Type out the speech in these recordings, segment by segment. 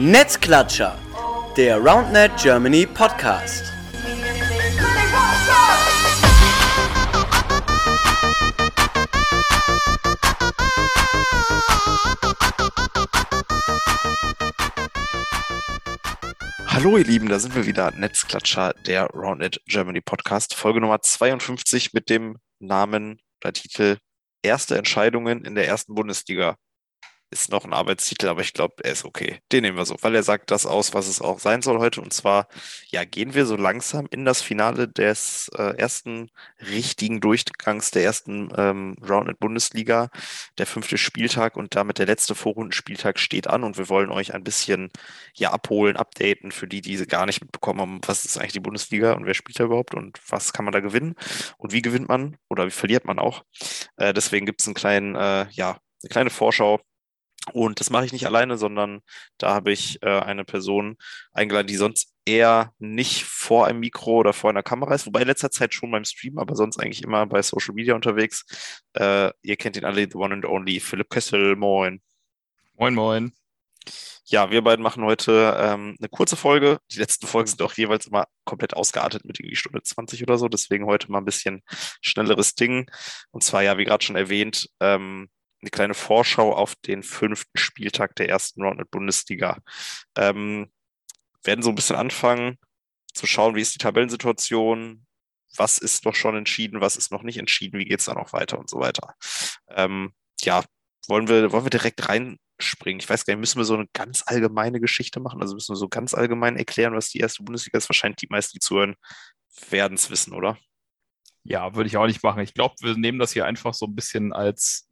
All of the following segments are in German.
Netzklatscher, der RoundNet Germany Podcast. Hallo ihr Lieben, da sind wir wieder, Netzklatscher, der RoundNet Germany Podcast, Folge Nummer 52 mit dem Namen oder Titel Erste Entscheidungen in der ersten Bundesliga ist noch ein Arbeitstitel, aber ich glaube, er ist okay. Den nehmen wir so, weil er sagt das aus, was es auch sein soll heute. Und zwar, ja, gehen wir so langsam in das Finale des äh, ersten richtigen Durchgangs der ersten ähm, Rounded Bundesliga. Der fünfte Spieltag und damit der letzte Vorrundenspieltag steht an und wir wollen euch ein bisschen ja abholen, updaten für die, die gar nicht mitbekommen haben, was ist eigentlich die Bundesliga und wer spielt da überhaupt und was kann man da gewinnen und wie gewinnt man oder wie verliert man auch. Äh, deswegen gibt es einen kleinen, äh, ja, eine kleine Vorschau und das mache ich nicht alleine, sondern da habe ich äh, eine Person eingeladen, die sonst eher nicht vor einem Mikro oder vor einer Kamera ist, wobei in letzter Zeit schon beim Stream, aber sonst eigentlich immer bei Social Media unterwegs. Äh, ihr kennt ihn alle, the one and only, Philipp Kessel, moin. Moin, moin. Ja, wir beiden machen heute ähm, eine kurze Folge. Die letzten Folgen sind auch jeweils immer komplett ausgeartet mit irgendwie Stunde 20 oder so. Deswegen heute mal ein bisschen schnelleres Ding. Und zwar, ja, wie gerade schon erwähnt, ähm, eine kleine Vorschau auf den fünften Spieltag der ersten Round Bundesliga. Ähm, werden so ein bisschen anfangen zu schauen, wie ist die Tabellensituation, was ist noch schon entschieden, was ist noch nicht entschieden, wie geht es dann auch weiter und so weiter. Ähm, ja, wollen wir, wollen wir direkt reinspringen? Ich weiß gar nicht, müssen wir so eine ganz allgemeine Geschichte machen? Also müssen wir so ganz allgemein erklären, was die erste Bundesliga ist? Wahrscheinlich die meisten, die zuhören, werden es wissen, oder? Ja, würde ich auch nicht machen. Ich glaube, wir nehmen das hier einfach so ein bisschen als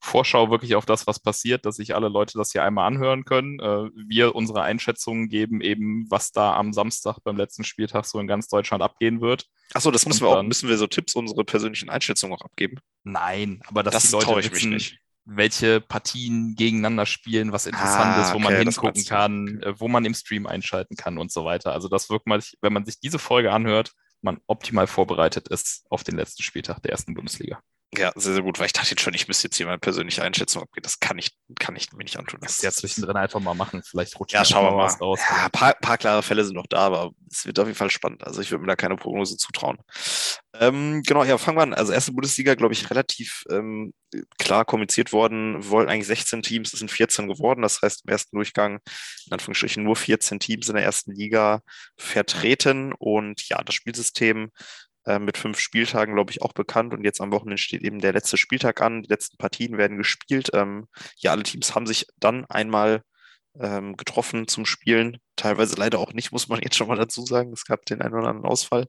Vorschau wirklich auf das, was passiert, dass sich alle Leute das hier einmal anhören können. Äh, wir unsere Einschätzungen geben eben, was da am Samstag beim letzten Spieltag so in ganz Deutschland abgehen wird. Achso, das müssen wir auch, müssen wir so Tipps, unsere persönlichen Einschätzungen auch abgeben? Nein, aber dass das die Leute wissen, welche Partien gegeneinander spielen, was interessant ah, ist, wo okay, man hingucken kann, äh, wo man im Stream einschalten kann und so weiter. Also das wirkt mal, wenn man sich diese Folge anhört, man optimal vorbereitet ist auf den letzten Spieltag der ersten Bundesliga. Ja, sehr, sehr gut, weil ich dachte jetzt schon, ich müsste jetzt hier meine persönliche Einschätzung abgeben. Das kann ich, kann ich mir nicht antun. Das ja zwischendrin einfach mal machen. Vielleicht rutscht ja, schauen wir mal was raus. Ja, ein paar, paar, klare Fälle sind noch da, aber es wird auf jeden Fall spannend. Also ich würde mir da keine Prognose zutrauen. Ähm, genau, ja, fangen wir an. Also erste Bundesliga, glaube ich, relativ ähm, klar kommuniziert worden. Wir wollten eigentlich 16 Teams, es sind 14 geworden. Das heißt, im ersten Durchgang, in Anführungsstrichen, nur 14 Teams in der ersten Liga vertreten. Und ja, das Spielsystem äh, mit fünf Spieltagen, glaube ich, auch bekannt. Und jetzt am Wochenende steht eben der letzte Spieltag an. Die letzten Partien werden gespielt. Ähm, ja, alle Teams haben sich dann einmal ähm, getroffen zum Spielen. Teilweise leider auch nicht, muss man jetzt schon mal dazu sagen. Es gab den einen oder anderen Ausfall.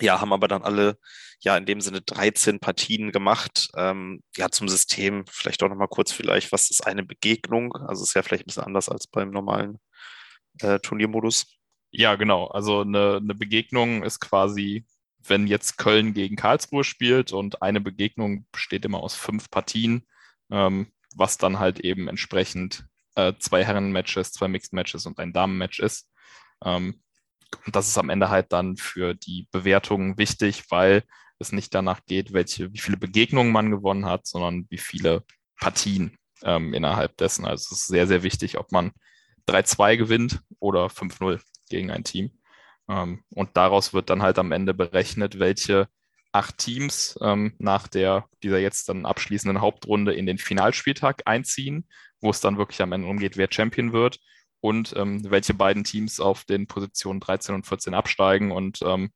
Ja, haben aber dann alle, ja, in dem Sinne 13 Partien gemacht. Ähm, ja, zum System vielleicht auch nochmal kurz vielleicht, was ist eine Begegnung? Also ist ja vielleicht ein bisschen anders als beim normalen äh, Turniermodus. Ja, genau. Also eine, eine Begegnung ist quasi wenn jetzt Köln gegen Karlsruhe spielt und eine Begegnung besteht immer aus fünf Partien, ähm, was dann halt eben entsprechend äh, zwei Herren-Matches, zwei Mixed-Matches und ein Damen-Match ist. Ähm, und das ist am Ende halt dann für die Bewertung wichtig, weil es nicht danach geht, welche, wie viele Begegnungen man gewonnen hat, sondern wie viele Partien ähm, innerhalb dessen. Also es ist sehr, sehr wichtig, ob man 3-2 gewinnt oder 5-0 gegen ein Team. Ähm, und daraus wird dann halt am Ende berechnet, welche acht Teams ähm, nach der, dieser jetzt dann abschließenden Hauptrunde in den Finalspieltag einziehen, wo es dann wirklich am Ende umgeht, wer Champion wird und ähm, welche beiden Teams auf den Positionen 13 und 14 absteigen. Und ähm,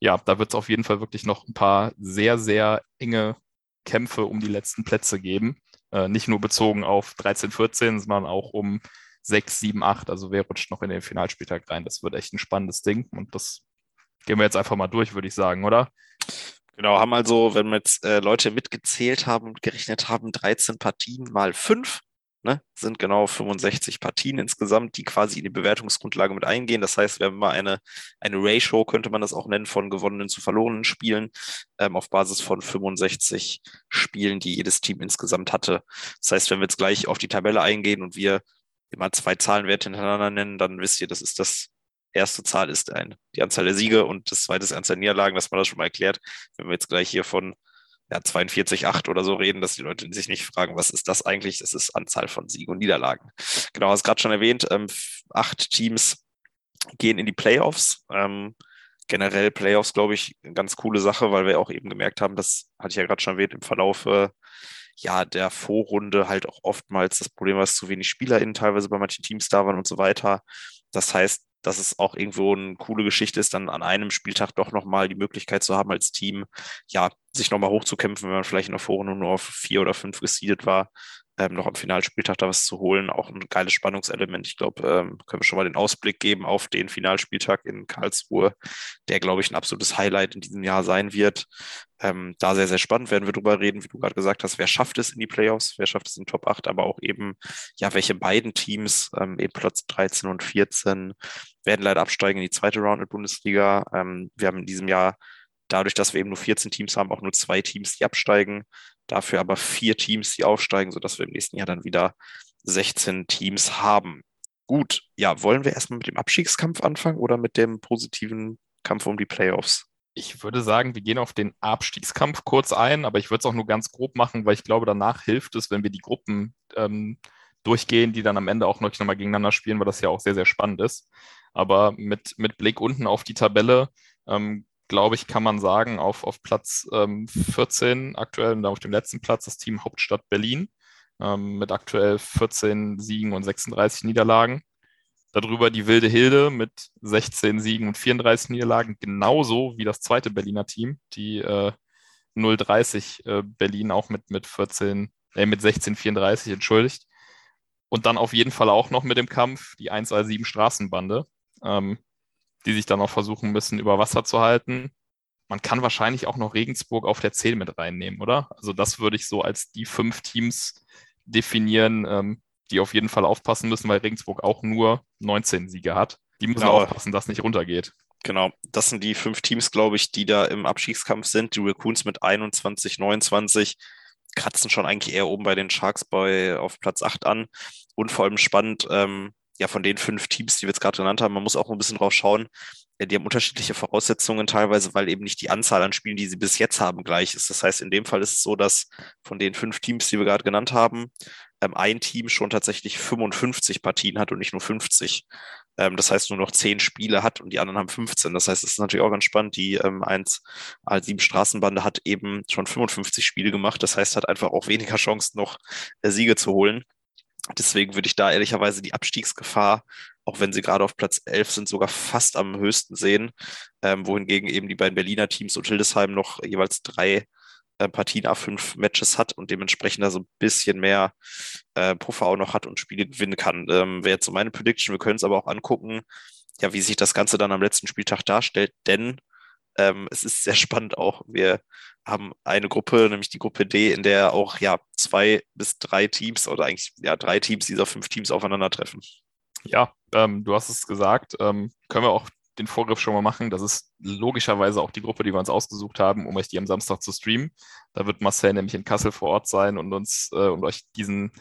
ja, da wird es auf jeden Fall wirklich noch ein paar sehr, sehr enge Kämpfe um die letzten Plätze geben. Äh, nicht nur bezogen auf 13, 14, sondern auch um 6, 7, 8. Also wer rutscht noch in den Finalspieltag rein? Das wird echt ein spannendes Ding. Und das gehen wir jetzt einfach mal durch, würde ich sagen, oder? Genau, haben also, wenn wir jetzt äh, Leute mitgezählt haben und gerechnet haben, 13 Partien mal 5, ne, sind genau 65 Partien insgesamt, die quasi in die Bewertungsgrundlage mit eingehen. Das heißt, wir haben mal eine, eine Ratio, könnte man das auch nennen, von gewonnenen zu verlorenen Spielen, ähm, auf Basis von 65 Spielen, die jedes Team insgesamt hatte. Das heißt, wenn wir jetzt gleich auf die Tabelle eingehen und wir immer zwei Zahlenwerte hintereinander nennen, dann wisst ihr, das ist das erste Zahl ist ein, die Anzahl der Siege und das zweite ist die Anzahl der Niederlagen, dass man das schon mal erklärt. Wenn wir jetzt gleich hier von ja, 42-8 oder so reden, dass die Leute sich nicht fragen, was ist das eigentlich? Das ist Anzahl von Siegen und Niederlagen. Genau, hast gerade schon erwähnt, ähm, acht Teams gehen in die Playoffs. Ähm, generell Playoffs, glaube ich, eine ganz coole Sache, weil wir auch eben gemerkt haben, das hatte ich ja gerade schon erwähnt, im Verlauf äh, ja, der Vorrunde halt auch oftmals das Problem war, dass zu wenig SpielerInnen teilweise bei manchen Teams da waren und so weiter. Das heißt, dass es auch irgendwo eine coole Geschichte ist, dann an einem Spieltag doch nochmal die Möglichkeit zu haben, als Team, ja, sich nochmal hochzukämpfen, wenn man vielleicht in der Vorrunde nur auf vier oder fünf gesiedet war, ähm, noch am Finalspieltag da was zu holen. Auch ein geiles Spannungselement. Ich glaube, ähm, können wir schon mal den Ausblick geben auf den Finalspieltag in Karlsruhe, der, glaube ich, ein absolutes Highlight in diesem Jahr sein wird. Ähm, da sehr, sehr spannend werden wir drüber reden, wie du gerade gesagt hast, wer schafft es in die Playoffs, wer schafft es in Top 8, aber auch eben, ja, welche beiden Teams, ähm, eben Platz 13 und 14, werden leider absteigen in die zweite Round in Bundesliga. Ähm, wir haben in diesem Jahr dadurch, dass wir eben nur 14 Teams haben, auch nur zwei Teams, die absteigen. Dafür aber vier Teams, die aufsteigen, sodass wir im nächsten Jahr dann wieder 16 Teams haben. Gut, ja, wollen wir erstmal mit dem Abstiegskampf anfangen oder mit dem positiven Kampf um die Playoffs? Ich würde sagen, wir gehen auf den Abstiegskampf kurz ein, aber ich würde es auch nur ganz grob machen, weil ich glaube, danach hilft es, wenn wir die Gruppen ähm, durchgehen, die dann am Ende auch noch, mal gegeneinander spielen, weil das ja auch sehr, sehr spannend ist. Aber mit, mit Blick unten auf die Tabelle ähm, glaube ich, kann man sagen, auf, auf Platz ähm, 14 aktuell und auf dem letzten Platz das Team Hauptstadt Berlin ähm, mit aktuell 14 Siegen und 36 Niederlagen. Darüber die Wilde Hilde mit 16 Siegen und 34 Niederlagen, genauso wie das zweite Berliner Team, die äh, 030 äh, Berlin auch mit, mit 14, äh, mit 16, 34, entschuldigt. Und dann auf jeden Fall auch noch mit dem Kampf die 117 Straßenbande. Ähm, die sich dann auch versuchen müssen, über Wasser zu halten. Man kann wahrscheinlich auch noch Regensburg auf der 10 mit reinnehmen, oder? Also das würde ich so als die fünf Teams definieren, ähm, die auf jeden Fall aufpassen müssen, weil Regensburg auch nur 19 Siege hat. Die müssen genau. aufpassen, dass nicht runtergeht. Genau, das sind die fünf Teams, glaube ich, die da im Abstiegskampf sind. Die Raccoons mit 21, 29 kratzen schon eigentlich eher oben bei den Sharks bei, auf Platz 8 an. Und vor allem spannend, ähm, ja, von den fünf Teams, die wir jetzt gerade genannt haben, man muss auch ein bisschen drauf schauen. Die haben unterschiedliche Voraussetzungen teilweise, weil eben nicht die Anzahl an Spielen, die sie bis jetzt haben, gleich ist. Das heißt, in dem Fall ist es so, dass von den fünf Teams, die wir gerade genannt haben, ähm, ein Team schon tatsächlich 55 Partien hat und nicht nur 50. Ähm, das heißt, nur noch zehn Spiele hat und die anderen haben 15. Das heißt, es ist natürlich auch ganz spannend. Die ähm, 1 A7 Straßenbande hat eben schon 55 Spiele gemacht. Das heißt, hat einfach auch weniger Chancen, noch äh, Siege zu holen. Deswegen würde ich da ehrlicherweise die Abstiegsgefahr, auch wenn sie gerade auf Platz 11 sind, sogar fast am höchsten sehen. Ähm, wohingegen eben die beiden Berliner Teams und Hildesheim noch jeweils drei äh, Partien A5 Matches hat und dementsprechend da so ein bisschen mehr äh, Puffer auch noch hat und Spiele gewinnen kann. Ähm, Wäre jetzt so meine Prediction. Wir können es aber auch angucken, ja, wie sich das Ganze dann am letzten Spieltag darstellt, denn ähm, es ist sehr spannend auch. Wir haben eine Gruppe, nämlich die Gruppe D, in der auch ja zwei bis drei Teams oder eigentlich ja drei Teams dieser fünf Teams aufeinandertreffen. Ja, ähm, du hast es gesagt. Ähm, können wir auch den Vorgriff schon mal machen. Das ist logischerweise auch die Gruppe, die wir uns ausgesucht haben, um euch die am Samstag zu streamen. Da wird Marcel nämlich in Kassel vor Ort sein und uns äh, und euch diesen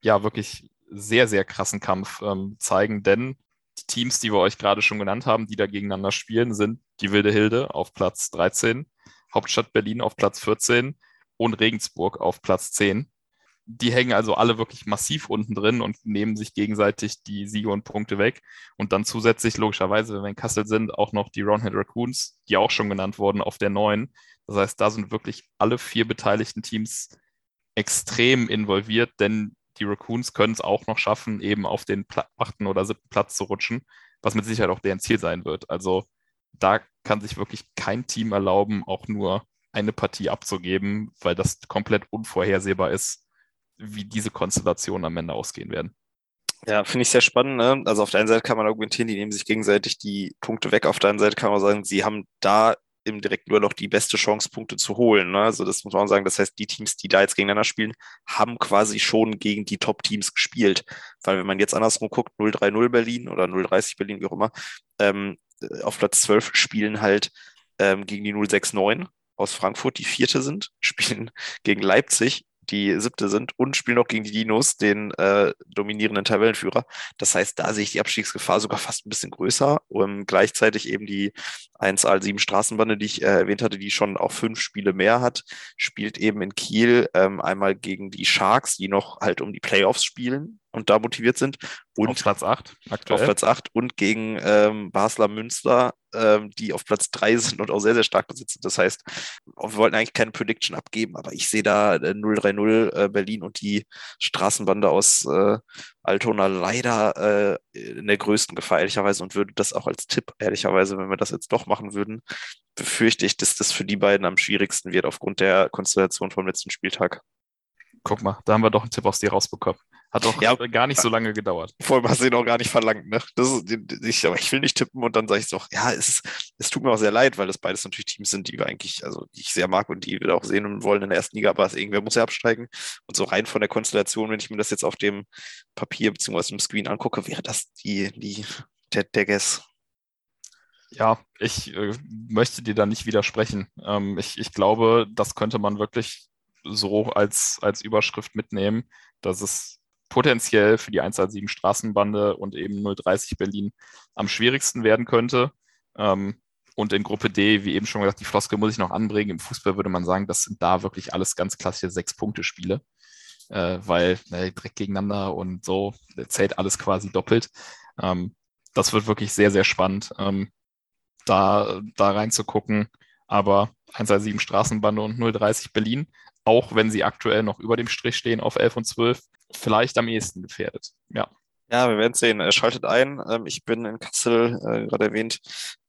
ja wirklich sehr, sehr krassen Kampf ähm, zeigen, denn die Teams, die wir euch gerade schon genannt haben, die da gegeneinander spielen, sind die Wilde Hilde auf Platz 13, Hauptstadt Berlin auf Platz 14 und Regensburg auf Platz 10. Die hängen also alle wirklich massiv unten drin und nehmen sich gegenseitig die Siege und Punkte weg. Und dann zusätzlich, logischerweise, wenn wir in Kassel sind, auch noch die Roundhead Raccoons, die auch schon genannt wurden, auf der neuen. Das heißt, da sind wirklich alle vier beteiligten Teams extrem involviert, denn die Raccoons können es auch noch schaffen, eben auf den achten oder siebten Platz zu rutschen, was mit Sicherheit auch deren Ziel sein wird. Also da kann sich wirklich kein Team erlauben, auch nur eine Partie abzugeben, weil das komplett unvorhersehbar ist, wie diese Konstellationen am Ende ausgehen werden. Ja, finde ich sehr spannend. Ne? Also auf der einen Seite kann man argumentieren, die nehmen sich gegenseitig die Punkte weg. Auf der anderen Seite kann man sagen, sie haben da im direkten Duell auch die beste Chance, Punkte zu holen. Ne? Also das muss man sagen. Das heißt, die Teams, die da jetzt gegeneinander spielen, haben quasi schon gegen die Top-Teams gespielt. Weil wenn man jetzt andersrum guckt, 0-3-0 Berlin oder 0-30 Berlin, wie auch immer, ähm, auf Platz 12 spielen halt ähm, gegen die 0-6-9 aus Frankfurt, die vierte sind, spielen gegen Leipzig, die siebte sind und spielen noch gegen die Dinos, den äh, dominierenden Tabellenführer. Das heißt, da sehe ich die Abstiegsgefahr sogar fast ein bisschen größer. Und gleichzeitig eben die 1A7 Straßenbande, die ich äh, erwähnt hatte, die schon auch fünf Spiele mehr hat, spielt eben in Kiel ähm, einmal gegen die Sharks, die noch halt um die Playoffs spielen und da motiviert sind. Und auf Platz 8 aktuell. Auf Platz 8 und gegen ähm, Basler Münster, ähm, die auf Platz 3 sind und auch sehr, sehr stark besitzen. Das heißt, wir wollten eigentlich keine Prediction abgeben, aber ich sehe da äh, 0-3-0 äh, Berlin und die Straßenbande aus äh, Altona leider äh, in der größten Gefahr, ehrlicherweise, und würde das auch als Tipp, ehrlicherweise, wenn wir das jetzt doch machen würden, befürchte ich, dass das für die beiden am schwierigsten wird aufgrund der Konstellation vom letzten Spieltag. Guck mal, da haben wir doch einen Tipp aus dir rausbekommen. Hat doch ja, gar nicht so lange gedauert. Vor allem hast du ihn auch gar nicht verlangt, ne? Das ist, ich, aber ich will nicht tippen und dann sage ich doch, ja, es, es tut mir auch sehr leid, weil das beides natürlich Teams sind, die wir eigentlich, also die ich sehr mag und die wir auch sehen wollen in der ersten Liga, aber irgendwer muss ja absteigen. Und so rein von der Konstellation, wenn ich mir das jetzt auf dem Papier bzw. dem Screen angucke, wäre das die, die, der, der Guess. Ja, ich äh, möchte dir da nicht widersprechen. Ähm, ich, ich glaube, das könnte man wirklich so als, als Überschrift mitnehmen, dass es potenziell für die 117 Straßenbande und eben 030 Berlin am schwierigsten werden könnte. Ähm, und in Gruppe D, wie eben schon gesagt, die Floskel muss ich noch anbringen. Im Fußball würde man sagen, das sind da wirklich alles ganz klassische Sechs-Punkte-Spiele, äh, weil ne, direkt gegeneinander und so zählt alles quasi doppelt. Ähm, das wird wirklich sehr, sehr spannend, ähm, da, da reinzugucken. Aber 117 Straßenbande und 030 Berlin auch wenn sie aktuell noch über dem Strich stehen auf 11 und 12, vielleicht am ehesten gefährdet. Ja. Ja, wir werden sehen. Er schaltet ein. Ähm, ich bin in Kassel, äh, gerade erwähnt,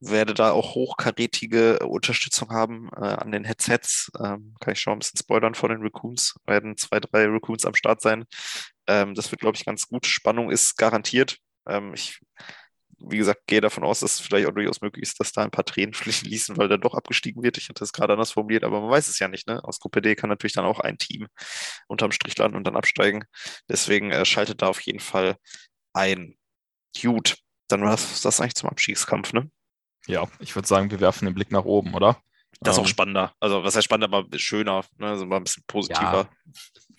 werde da auch hochkarätige Unterstützung haben äh, an den Headsets. Ähm, kann ich schon ein bisschen spoilern von den Raccoons. Werden zwei, drei Raccoons am Start sein. Ähm, das wird, glaube ich, ganz gut. Spannung ist garantiert. ich wie gesagt, gehe davon aus, dass es vielleicht auch durchaus möglich ist, dass da ein paar Tränen fließen, weil der doch abgestiegen wird. Ich hatte es gerade anders formuliert, aber man weiß es ja nicht. Ne? Aus Gruppe D kann natürlich dann auch ein Team unterm Strich landen und dann absteigen. Deswegen äh, schaltet da auf jeden Fall ein. Gut, dann war das, das eigentlich zum Abstiegskampf, ne? Ja, ich würde sagen, wir werfen den Blick nach oben, oder? Das ist auch ähm, spannender. Also, was heißt spannender, aber schöner, ne? also mal ein bisschen positiver.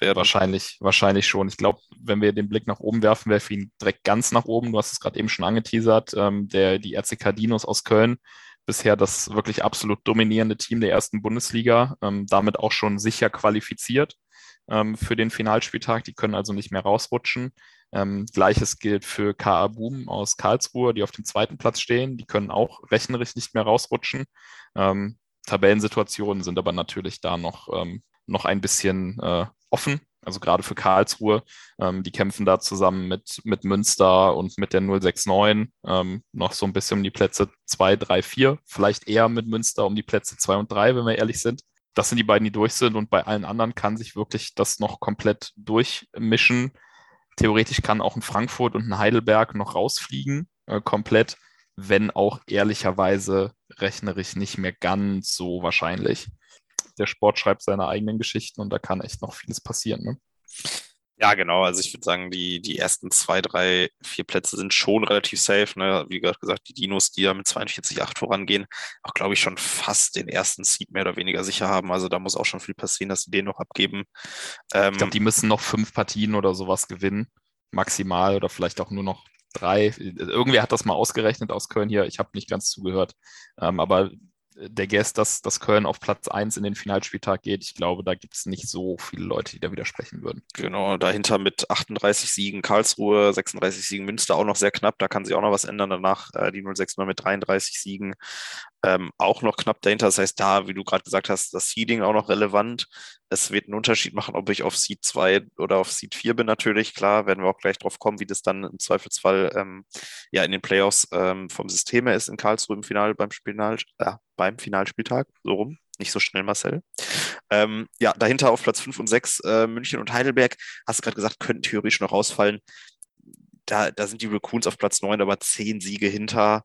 Ja, wahrscheinlich, wahrscheinlich schon. Ich glaube, wenn wir den Blick nach oben werfen, wäre für ihn direkt ganz nach oben. Du hast es gerade eben schon angeteasert. Ähm, der, die RCK Dinos aus Köln, bisher das wirklich absolut dominierende Team der ersten Bundesliga, ähm, damit auch schon sicher qualifiziert ähm, für den Finalspieltag. Die können also nicht mehr rausrutschen. Ähm, Gleiches gilt für KA Boom aus Karlsruhe, die auf dem zweiten Platz stehen. Die können auch rechnerisch nicht mehr rausrutschen. Ähm, Tabellensituationen sind aber natürlich da noch, ähm, noch ein bisschen äh, offen. Also gerade für Karlsruhe, ähm, die kämpfen da zusammen mit, mit Münster und mit der 069 ähm, noch so ein bisschen um die Plätze 2, 3, 4. Vielleicht eher mit Münster um die Plätze 2 und 3, wenn wir ehrlich sind. Das sind die beiden, die durch sind und bei allen anderen kann sich wirklich das noch komplett durchmischen. Theoretisch kann auch ein Frankfurt und ein Heidelberg noch rausfliegen, äh, komplett wenn auch ehrlicherweise rechnerisch nicht mehr ganz so wahrscheinlich. Der Sport schreibt seine eigenen Geschichten und da kann echt noch vieles passieren. Ne? Ja, genau. Also ich würde sagen, die, die ersten zwei, drei, vier Plätze sind schon relativ safe. Ne? Wie gerade gesagt, die Dinos, die ja mit 42,8 vorangehen, auch glaube ich schon fast den ersten Seed mehr oder weniger sicher haben. Also da muss auch schon viel passieren, dass sie den noch abgeben. Ähm, ich glaube, die müssen noch fünf Partien oder sowas gewinnen, maximal oder vielleicht auch nur noch drei. Irgendwer hat das mal ausgerechnet aus Köln hier. Ich habe nicht ganz zugehört. Ähm, aber der Guest, dass, dass Köln auf Platz 1 in den Finalspieltag geht, ich glaube, da gibt es nicht so viele Leute, die da widersprechen würden. Genau, dahinter mit 38 Siegen Karlsruhe, 36 Siegen Münster auch noch sehr knapp, da kann sich auch noch was ändern. Danach äh, die 06 mal mit 33 Siegen ähm, auch noch knapp dahinter. Das heißt, da, wie du gerade gesagt hast, das Seeding auch noch relevant. Es wird einen Unterschied machen, ob ich auf Seed 2 oder auf Seed 4 bin, natürlich. Klar, werden wir auch gleich drauf kommen, wie das dann im Zweifelsfall ähm, ja in den Playoffs ähm, vom System her ist in Karlsruhe im Final beim, Final, äh, beim Finalspieltag. So rum. Nicht so schnell, Marcel. Ähm, ja, dahinter auf Platz 5 und 6 äh, München und Heidelberg, hast du gerade gesagt, könnten theoretisch noch rausfallen. Da, da sind die Raccoons auf Platz 9, aber 10 Siege hinter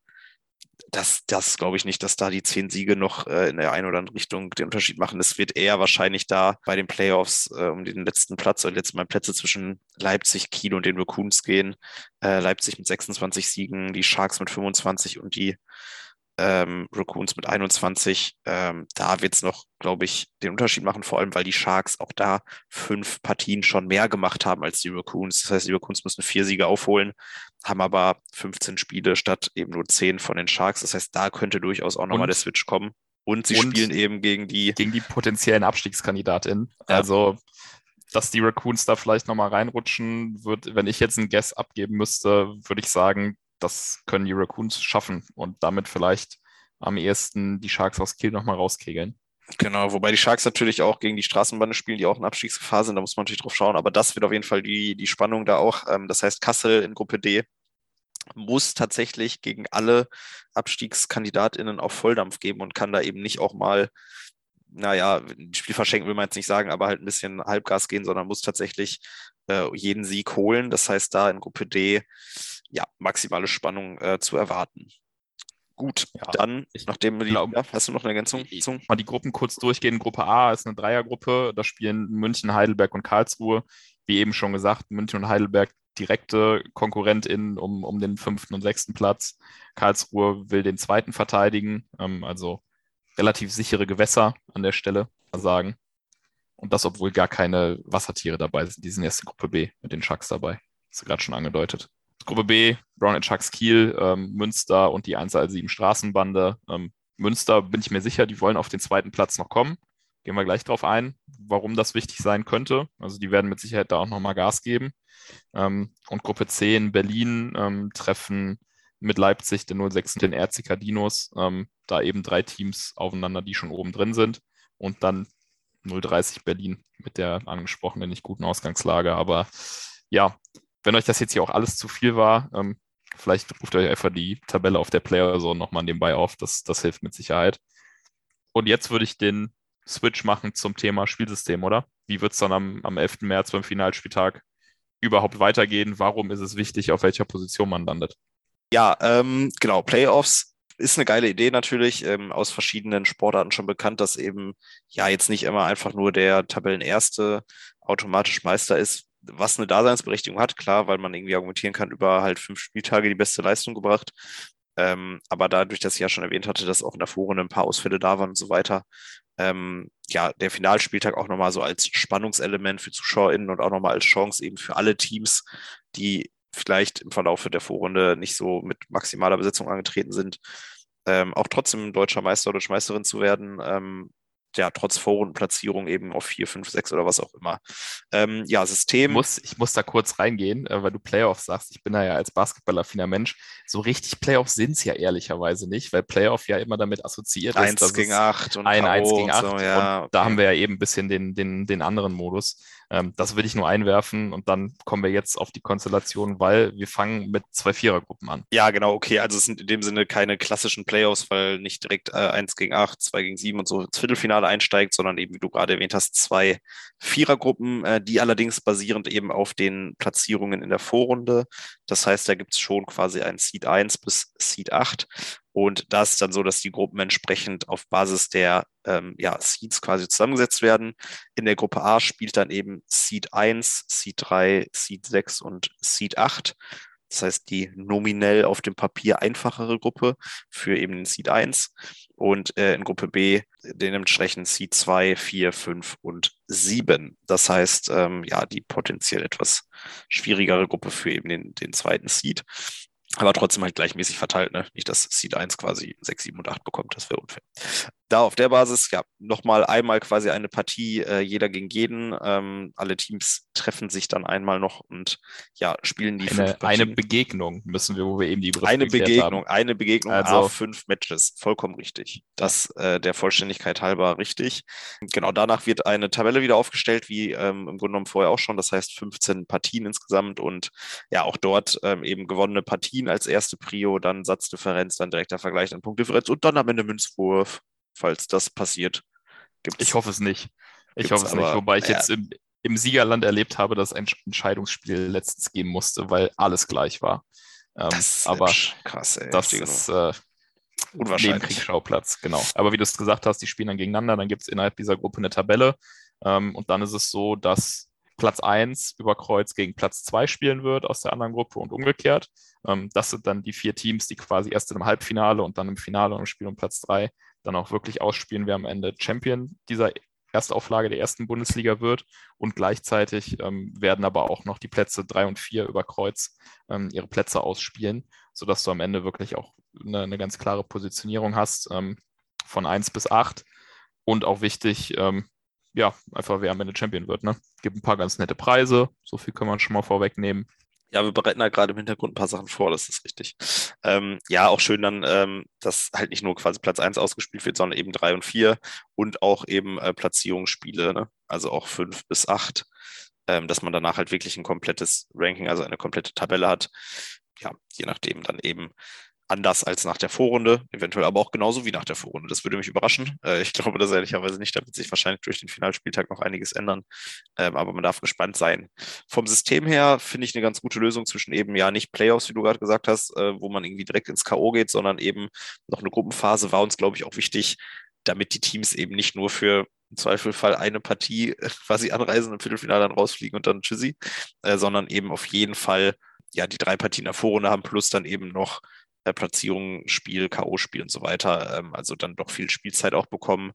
das, das glaube ich nicht, dass da die zehn Siege noch äh, in der einen oder anderen Richtung den Unterschied machen. Es wird eher wahrscheinlich da bei den Playoffs äh, um den letzten Platz oder letzten Mal Plätze zwischen Leipzig, Kiel und den Raccoons gehen. Äh, Leipzig mit 26 Siegen, die Sharks mit 25 und die ähm, Raccoons mit 21. Ähm, da wird es noch, glaube ich, den Unterschied machen, vor allem weil die Sharks auch da fünf Partien schon mehr gemacht haben als die Raccoons. Das heißt, die Raccoons müssen vier Siege aufholen, haben aber 15 Spiele statt eben nur 10 von den Sharks. Das heißt, da könnte durchaus auch nochmal der Switch kommen. Und sie und spielen eben gegen die. Gegen die potenziellen Abstiegskandidatinnen. Ja. Also, dass die Raccoons da vielleicht nochmal reinrutschen, wird, wenn ich jetzt einen Guess abgeben müsste, würde ich sagen, das können die Raccoons schaffen und damit vielleicht am ehesten die Sharks aus Kiel nochmal rauskegeln. Genau, wobei die Sharks natürlich auch gegen die Straßenbahn spielen, die auch in Abstiegsgefahr sind, da muss man natürlich drauf schauen, aber das wird auf jeden Fall die, die Spannung da auch. Ähm, das heißt, Kassel in Gruppe D muss tatsächlich gegen alle AbstiegskandidatInnen auf Volldampf geben und kann da eben nicht auch mal, naja, Spiel verschenken will man jetzt nicht sagen, aber halt ein bisschen Halbgas gehen, sondern muss tatsächlich äh, jeden Sieg holen. Das heißt, da in Gruppe D ja, maximale Spannung äh, zu erwarten. Gut, ja, dann, ich, nachdem wir die, glaub, ja, hast du noch eine Ergänzung? Ich, mal die Gruppen kurz durchgehen. Gruppe A ist eine Dreiergruppe, da spielen München, Heidelberg und Karlsruhe. Wie eben schon gesagt, München und Heidelberg direkte KonkurrentInnen um, um den fünften und sechsten Platz. Karlsruhe will den zweiten verteidigen, ähm, also relativ sichere Gewässer an der Stelle, sagen. Und das, obwohl gar keine Wassertiere dabei sind. Die sind erst in Gruppe B mit den Sharks dabei. Das ist gerade schon angedeutet. Gruppe B, Brown Chucks Kiel, ähm, Münster und die 117 Straßenbande. Ähm, Münster bin ich mir sicher, die wollen auf den zweiten Platz noch kommen. Gehen wir gleich drauf ein, warum das wichtig sein könnte. Also die werden mit Sicherheit da auch nochmal Gas geben. Ähm, und Gruppe C in Berlin ähm, treffen mit Leipzig, den 06 und den RCK Dinos. Ähm, da eben drei Teams aufeinander, die schon oben drin sind. Und dann 030 Berlin mit der angesprochenen nicht guten Ausgangslage. Aber ja, wenn euch das jetzt hier auch alles zu viel war, ähm, vielleicht ruft euch einfach die Tabelle auf der Player so nochmal nebenbei auf. Das, das hilft mit Sicherheit. Und jetzt würde ich den Switch machen zum Thema Spielsystem, oder? Wie wird es dann am, am 11. März beim Finalspieltag überhaupt weitergehen? Warum ist es wichtig, auf welcher Position man landet? Ja, ähm, genau. Playoffs ist eine geile Idee natürlich, ähm, aus verschiedenen Sportarten schon bekannt, dass eben ja jetzt nicht immer einfach nur der Tabellenerste automatisch Meister ist, was eine Daseinsberechtigung hat, klar, weil man irgendwie argumentieren kann, über halt fünf Spieltage die beste Leistung gebracht. Ähm, aber dadurch, dass ich ja schon erwähnt hatte, dass auch in der Vorrunde ein paar Ausfälle da waren und so weiter, ähm, ja, der Finalspieltag auch nochmal so als Spannungselement für ZuschauerInnen und auch nochmal als Chance eben für alle Teams, die vielleicht im Verlauf der Vorrunde nicht so mit maximaler Besetzung angetreten sind, ähm, auch trotzdem deutscher Meister oder Meisterin zu werden, ähm, ja, trotz Vorrundenplatzierung eben auf 4, 5, 6 oder was auch immer. Ähm, ja, System. Ich muss, ich muss da kurz reingehen, äh, weil du Playoffs sagst. Ich bin da ja als Basketballaffiner Mensch. So richtig Playoffs sind es ja ehrlicherweise nicht, weil Playoff ja immer damit assoziiert 1 ist. 1 gegen 8 und ein 1 gegen 8. So, ja, und da haben wir ja eben ein bisschen den, den, den anderen Modus. Ähm, das will ich nur einwerfen und dann kommen wir jetzt auf die Konstellation, weil wir fangen mit zwei Vierergruppen an. Ja, genau, okay. Also es sind in dem Sinne keine klassischen Playoffs, weil nicht direkt äh, 1 gegen 8, 2 gegen 7 und so ins Viertelfinale einsteigt, sondern eben, wie du gerade erwähnt hast, zwei Vierergruppen, äh, die allerdings basierend eben auf den Platzierungen in der Vorrunde. Das heißt, da gibt es schon quasi ein Seed 1 bis Seed 8 und da ist dann so, dass die Gruppen entsprechend auf Basis der ähm, ja, Seeds quasi zusammengesetzt werden. In der Gruppe A spielt dann eben Seed 1, Seed 3, Seed 6 und Seed 8. Das heißt, die nominell auf dem Papier einfachere Gruppe für eben den Seed 1 und äh, in Gruppe B dementsprechend Seed 2, 4, 5 und 7. Das heißt, ähm, ja, die potenziell etwas schwierigere Gruppe für eben den, den zweiten Seed aber trotzdem halt gleichmäßig verteilt, ne? Nicht, dass Seed 1 quasi 6, 7 und 8 bekommt, das wäre unfair. Da auf der Basis, ja, nochmal einmal quasi eine Partie, äh, jeder gegen jeden. Ähm, alle Teams treffen sich dann einmal noch und ja, spielen die eine, eine Begegnung müssen wir, wo wir eben die Begriffe Eine Begegnung, haben. eine Begegnung, also fünf Matches, vollkommen richtig. Das äh, der Vollständigkeit halber richtig. Genau, danach wird eine Tabelle wieder aufgestellt, wie ähm, im Grunde genommen vorher auch schon. Das heißt 15 Partien insgesamt und ja, auch dort ähm, eben gewonnene Partien als erste Prio, dann Satzdifferenz, dann direkter Vergleich, dann Punktdifferenz und dann am Ende Münzwurf falls das passiert. Gibt's, ich hoffe es nicht. Ich hoffe es aber, nicht, wobei ich ja. jetzt im, im, Siegerland erlebt habe, dass ein Entscheidungsspiel letztens geben musste, weil alles gleich war. Ähm, das aber krass, ey. Das ist äh, unwahrscheinlich. Kriegsschauplatz, genau. Aber wie du es gesagt hast, die spielen dann gegeneinander, dann gibt es innerhalb dieser Gruppe eine Tabelle ähm, und dann ist es so, dass Platz 1 über Kreuz gegen Platz 2 spielen wird aus der anderen Gruppe und umgekehrt. Ähm, das sind dann die vier Teams, die quasi erst im Halbfinale und dann im Finale und im Spiel um Platz 3 dann auch wirklich ausspielen, wer am Ende Champion dieser Erstauflage der ersten Bundesliga wird. Und gleichzeitig ähm, werden aber auch noch die Plätze 3 und 4 über Kreuz ähm, ihre Plätze ausspielen, sodass du am Ende wirklich auch eine, eine ganz klare Positionierung hast ähm, von 1 bis 8. Und auch wichtig, ähm, ja, einfach wer am Ende Champion wird. Ne? Gibt ein paar ganz nette Preise, so viel kann man schon mal vorwegnehmen. Ja, wir bereiten da gerade im Hintergrund ein paar Sachen vor, das ist richtig. Ähm, ja, auch schön dann, ähm, dass halt nicht nur quasi Platz 1 ausgespielt wird, sondern eben 3 und 4 und auch eben äh, Platzierungsspiele, ne? also auch 5 bis 8, ähm, dass man danach halt wirklich ein komplettes Ranking, also eine komplette Tabelle hat. Ja, je nachdem dann eben, anders als nach der Vorrunde, eventuell aber auch genauso wie nach der Vorrunde. Das würde mich überraschen. Äh, ich glaube das ehrlicherweise nicht. Da wird sich wahrscheinlich durch den Finalspieltag noch einiges ändern. Ähm, aber man darf gespannt sein. Vom System her finde ich eine ganz gute Lösung zwischen eben ja nicht Playoffs, wie du gerade gesagt hast, äh, wo man irgendwie direkt ins K.O. geht, sondern eben noch eine Gruppenphase war uns, glaube ich, auch wichtig, damit die Teams eben nicht nur für im Zweifelfall eine Partie quasi anreisen, im Viertelfinale dann rausfliegen und dann tschüssi, äh, sondern eben auf jeden Fall ja die drei Partien der Vorrunde haben, plus dann eben noch äh, Platzierung, Spiel, K.O.-Spiel und so weiter. Ähm, also dann doch viel Spielzeit auch bekommen.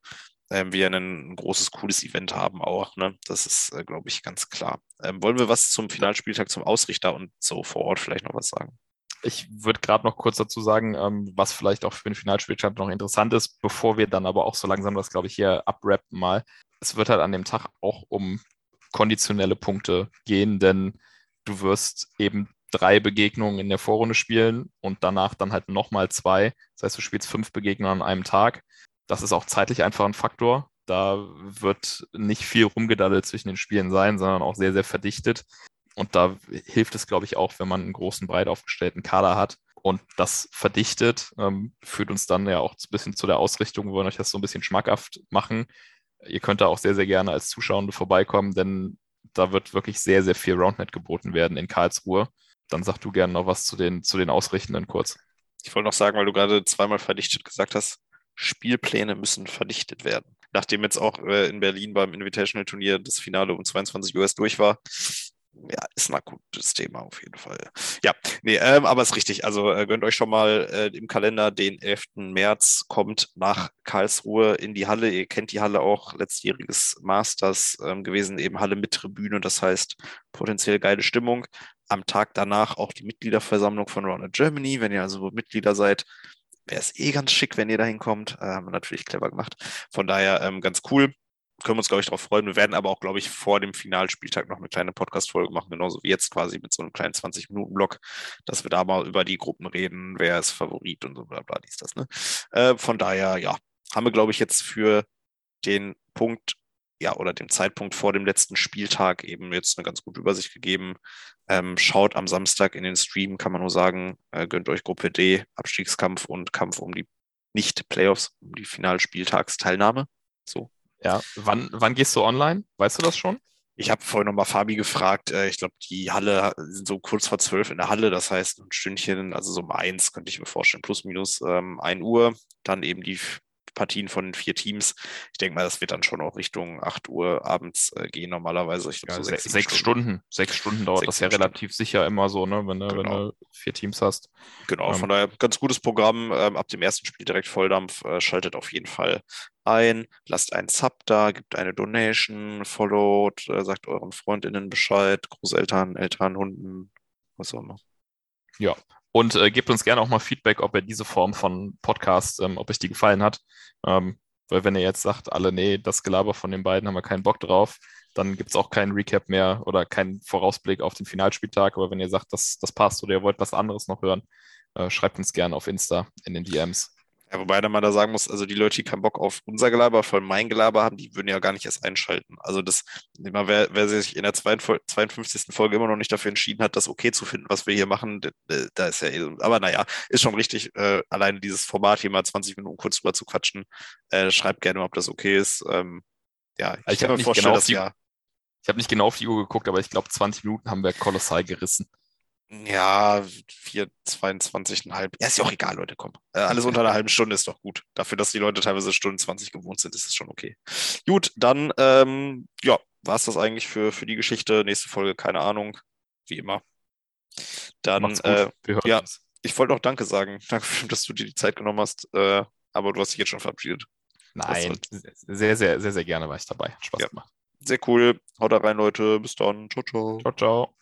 Ähm, wir ein, großes, cooles Event haben auch. Ne? Das ist, äh, glaube ich, ganz klar. Ähm, wollen wir was zum Finalspieltag, zum Ausrichter und so vor Ort vielleicht noch was sagen? Ich würde gerade noch kurz dazu sagen, ähm, was vielleicht auch für den Finalspieltag noch interessant ist, bevor wir dann aber auch so langsam das, glaube ich, hier abrappen mal. Es wird halt an dem Tag auch um konditionelle Punkte gehen, denn du wirst eben drei Begegnungen in der Vorrunde spielen und danach dann halt nochmal zwei. Das heißt, du spielst fünf Begegnungen an einem Tag. Das ist auch zeitlich einfach ein Faktor. Da wird nicht viel rumgedaddelt zwischen den Spielen sein, sondern auch sehr, sehr verdichtet. Und da hilft es, glaube ich, auch, wenn man einen großen, breit aufgestellten Kader hat und das verdichtet, ähm, führt uns dann ja auch ein bisschen zu der Ausrichtung. Wir wollen euch das so ein bisschen schmackhaft machen. Ihr könnt da auch sehr, sehr gerne als Zuschauende vorbeikommen, denn da wird wirklich sehr, sehr viel Roundnet geboten werden in Karlsruhe dann sag du gerne noch was zu den, zu den Ausrichtenden kurz. Ich wollte noch sagen, weil du gerade zweimal verdichtet gesagt hast, Spielpläne müssen verdichtet werden. Nachdem jetzt auch äh, in Berlin beim Invitational-Turnier das Finale um 22 Uhr durch war, ja, ist ein gutes Thema auf jeden Fall. Ja, nee, ähm, aber ist richtig. Also äh, gönnt euch schon mal äh, im Kalender den 11. März, kommt nach Karlsruhe in die Halle. Ihr kennt die Halle auch, letztjähriges Masters ähm, gewesen, eben Halle mit Tribüne, das heißt potenziell geile Stimmung. Am Tag danach auch die Mitgliederversammlung von Rounded Germany. Wenn ihr also Mitglieder seid, wäre es eh ganz schick, wenn ihr da hinkommt. Äh, haben wir natürlich clever gemacht. Von daher ähm, ganz cool können wir uns, glaube ich, darauf freuen. Wir werden aber auch, glaube ich, vor dem Finalspieltag noch eine kleine Podcast-Folge machen, genauso wie jetzt quasi mit so einem kleinen 20-Minuten-Block, dass wir da mal über die Gruppen reden, wer ist Favorit und so bla bla, dies, das. Ne? Äh, von daher, ja, haben wir, glaube ich, jetzt für den Punkt, ja, oder den Zeitpunkt vor dem letzten Spieltag eben jetzt eine ganz gute Übersicht gegeben. Ähm, schaut am Samstag in den Stream, kann man nur sagen, äh, gönnt euch Gruppe D, Abstiegskampf und Kampf um die nicht-Playoffs, um die Finalspieltagsteilnahme. So, ja, wann, wann gehst du online? Weißt du das schon? Ich habe vorhin nochmal Fabi gefragt. Äh, ich glaube, die Halle sind so kurz vor zwölf in der Halle. Das heißt, ein Stündchen, also so um eins könnte ich mir vorstellen, plus minus ähm, ein Uhr. Dann eben die Partien von den vier Teams. Ich denke mal, das wird dann schon auch Richtung 8 Uhr abends äh, gehen normalerweise. Ich glaub, ja, so sechs, sechs Stunden. Stunden. Sechs Stunden dauert sechs das ja relativ sicher immer so, ne? wenn, genau. wenn du vier Teams hast. Genau, ähm. von daher ganz gutes Programm. Ähm, ab dem ersten Spiel direkt Volldampf. Äh, schaltet auf jeden Fall ein, lasst einen Sub da, gibt eine Donation, followt, äh, sagt euren FreundInnen Bescheid, Großeltern, Eltern, Hunden, was auch immer. Ja, und äh, gebt uns gerne auch mal Feedback, ob ihr diese Form von Podcast, ähm, ob euch die gefallen hat. Ähm, weil wenn ihr jetzt sagt, alle, nee, das Gelaber von den beiden haben wir keinen Bock drauf, dann gibt es auch keinen Recap mehr oder keinen Vorausblick auf den Finalspieltag. Aber wenn ihr sagt, das, das passt oder ihr wollt was anderes noch hören, äh, schreibt uns gerne auf Insta in den DMs. Ja, wobei man da sagen muss, also die Leute, die keinen Bock auf unser Gelaber, vor allem mein Gelaber haben, die würden ja gar nicht erst einschalten. Also das, wer, wer sich in der 52. Folge immer noch nicht dafür entschieden hat, das okay zu finden, was wir hier machen, da ist ja eh, aber naja, ist schon richtig, äh, alleine dieses Format hier mal 20 Minuten kurz drüber zu quatschen. Äh, schreibt gerne, ob das okay ist. Ähm, ja, ich, ich kann mir vorstellen, genau dass ja. Ich habe nicht genau auf die Uhr geguckt, aber ich glaube, 20 Minuten haben wir kolossal gerissen. Ja, 4, 22,5. Ja, ist ja auch egal, Leute, komm. Äh, alles unter einer halben Stunde ist doch gut. Dafür, dass die Leute teilweise Stunden 20 gewohnt sind, ist es schon okay. Gut, dann, ähm, ja, war es das eigentlich für, für die Geschichte. Nächste Folge, keine Ahnung. Wie immer. Dann, äh, ja. uns. ich wollte auch Danke sagen. Danke, dass du dir die Zeit genommen hast. Äh, aber du hast dich jetzt schon verabschiedet. Nein, sehr, sehr, sehr, sehr gerne war ich dabei. Hat Spaß Ja. gemacht. Sehr cool. Haut da rein, Leute. Bis dann. Ciao, ciao. Ciao, ciao.